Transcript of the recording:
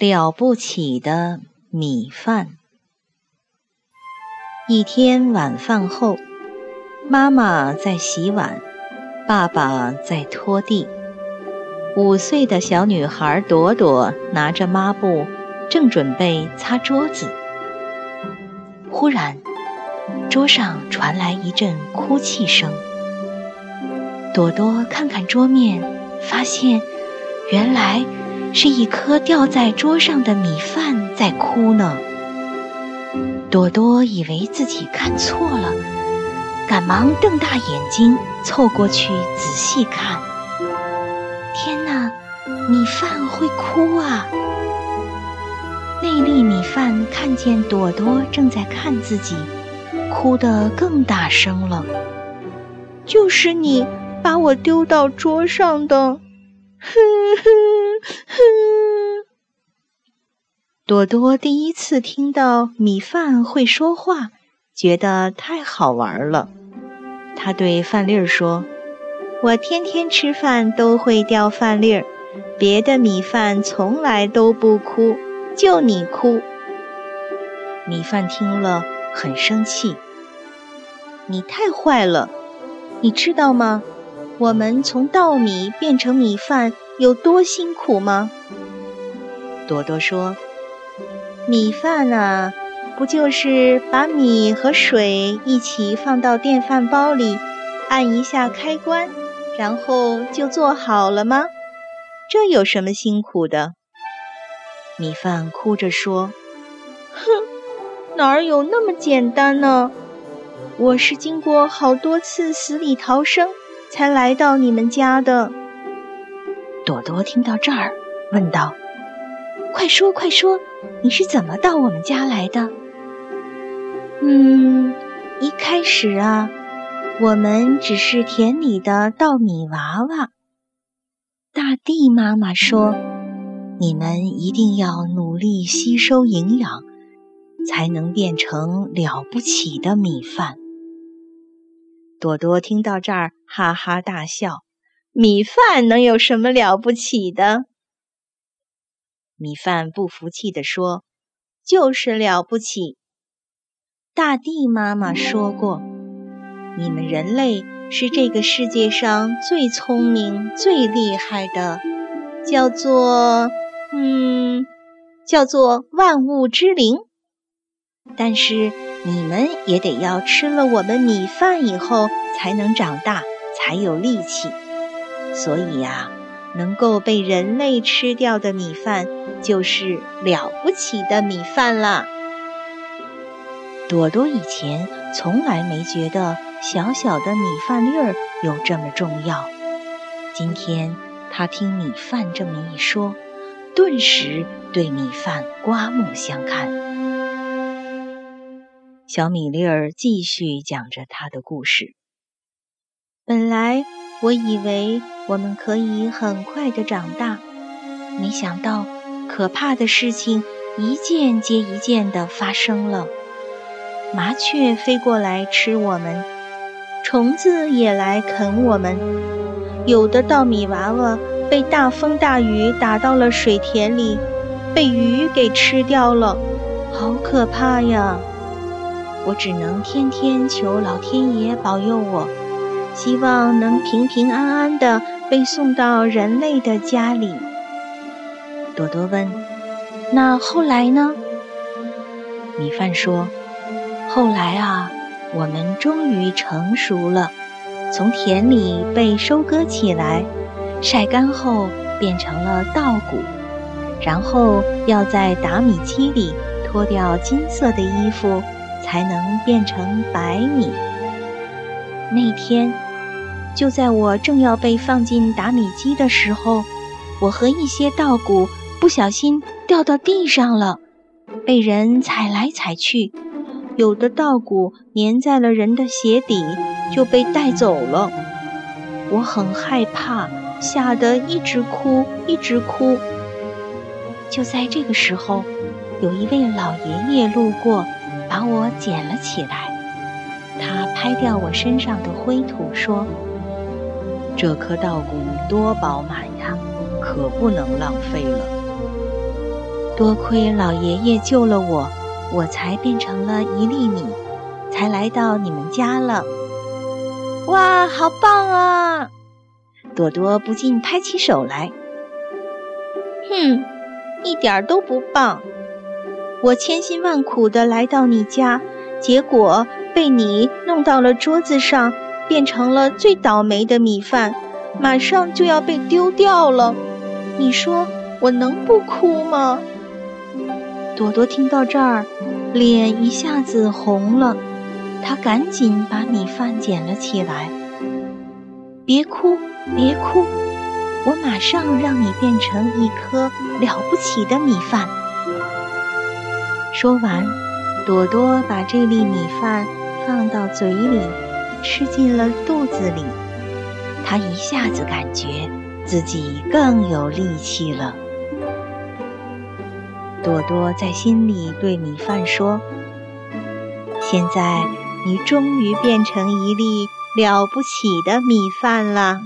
了不起的米饭。一天晚饭后，妈妈在洗碗，爸爸在拖地。五岁的小女孩朵朵拿着抹布，正准备擦桌子。忽然，桌上传来一阵哭泣声。朵朵看看桌面，发现原来……是一颗掉在桌上的米饭在哭呢。朵朵以为自己看错了，赶忙瞪大眼睛凑过去仔细看。天哪，米饭会哭啊！那粒米饭看见朵朵正在看自己，哭得更大声了。就是你把我丢到桌上的。哼哼哼！朵朵第一次听到米饭会说话，觉得太好玩了。他对饭粒儿说：“我天天吃饭都会掉饭粒儿，别的米饭从来都不哭，就你哭。”米饭听了很生气：“你太坏了，你知道吗？”我们从稻米变成米饭有多辛苦吗？朵朵说：“米饭啊，不就是把米和水一起放到电饭煲里，按一下开关，然后就做好了吗？这有什么辛苦的？”米饭哭着说：“哼，哪儿有那么简单呢？我是经过好多次死里逃生。”才来到你们家的。朵朵听到这儿，问道：“快说，快说，你是怎么到我们家来的？”嗯，一开始啊，我们只是田里的稻米娃娃。大地妈妈说：“你们一定要努力吸收营养，才能变成了不起的米饭。”朵朵听到这儿，哈哈大笑。米饭能有什么了不起的？米饭不服气地说：“就是了不起。”大地妈妈说过：“你们人类是这个世界上最聪明、最厉害的，叫做……嗯，叫做万物之灵。”但是。你们也得要吃了我们米饭以后才能长大，才有力气。所以呀，能够被人类吃掉的米饭就是了不起的米饭了。朵朵以前从来没觉得小小的米饭粒儿有这么重要，今天她听米饭这么一说，顿时对米饭刮目相看。小米粒儿继续讲着他的故事。本来我以为我们可以很快的长大，没想到可怕的事情一件接一件的发生了。麻雀飞过来吃我们，虫子也来啃我们，有的稻米娃娃被大风大雨打到了水田里，被鱼给吃掉了，好可怕呀！我只能天天求老天爷保佑我，希望能平平安安的被送到人类的家里。朵朵问：“那后来呢？”米饭说：“后来啊，我们终于成熟了，从田里被收割起来，晒干后变成了稻谷，然后要在打米机里脱掉金色的衣服。”才能变成白米。那天，就在我正要被放进打米机的时候，我和一些稻谷不小心掉到地上了，被人踩来踩去，有的稻谷粘在了人的鞋底，就被带走了。我很害怕，吓得一直哭，一直哭。就在这个时候，有一位老爷爷路过。把我捡了起来，他拍掉我身上的灰土，说：“这颗稻谷多饱满呀，可不能浪费了。”多亏老爷爷救了我，我才变成了一粒米，才来到你们家了。哇，好棒啊！朵朵不禁拍起手来。哼，一点都不棒！我千辛万苦的来到你家，结果被你弄到了桌子上，变成了最倒霉的米饭，马上就要被丢掉了。你说我能不哭吗？朵朵听到这儿，脸一下子红了，她赶紧把米饭捡了起来。别哭，别哭，我马上让你变成一颗了不起的米饭。说完，朵朵把这粒米饭放到嘴里，吃进了肚子里。她一下子感觉自己更有力气了。朵朵在心里对米饭说：“现在你终于变成一粒了不起的米饭了。”